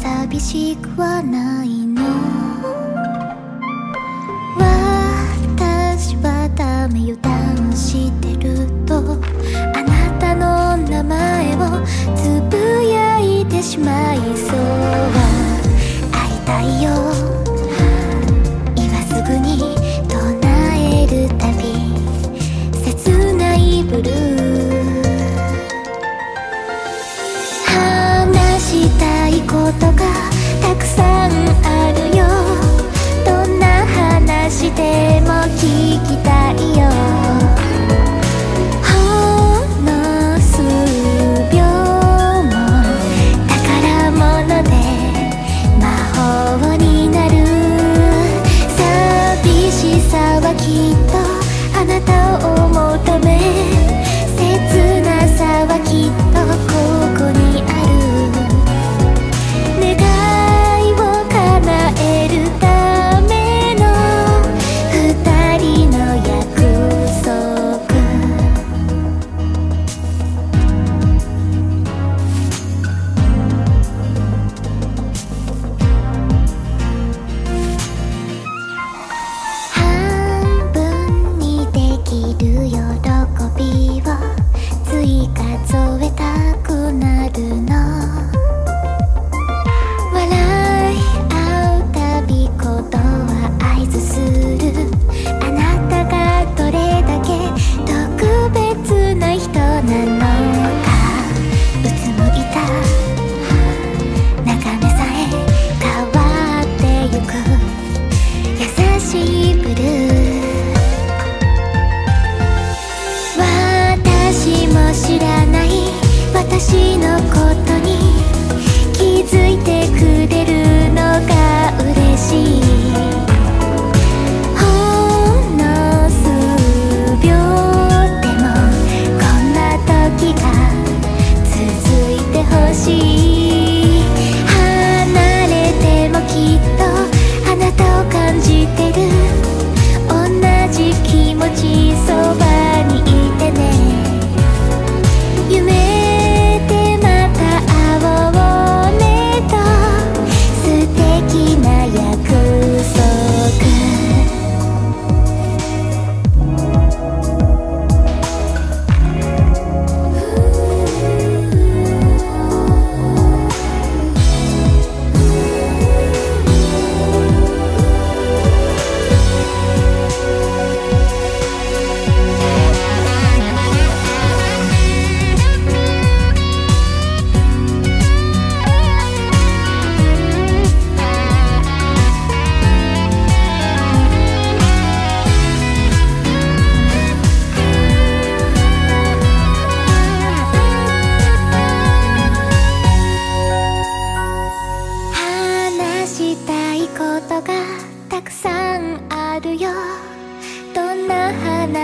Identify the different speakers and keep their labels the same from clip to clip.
Speaker 1: 寂しくはないの。私はダメ油断してるとあなたの名前をつぶやいてしまいそう。会いたいよ。ことが then.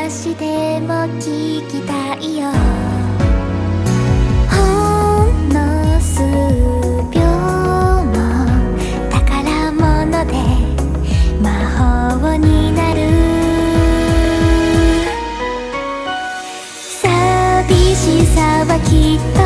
Speaker 1: 私でも聞きたいよ。ほんの数秒の宝物で魔法になる。寂しさはきっと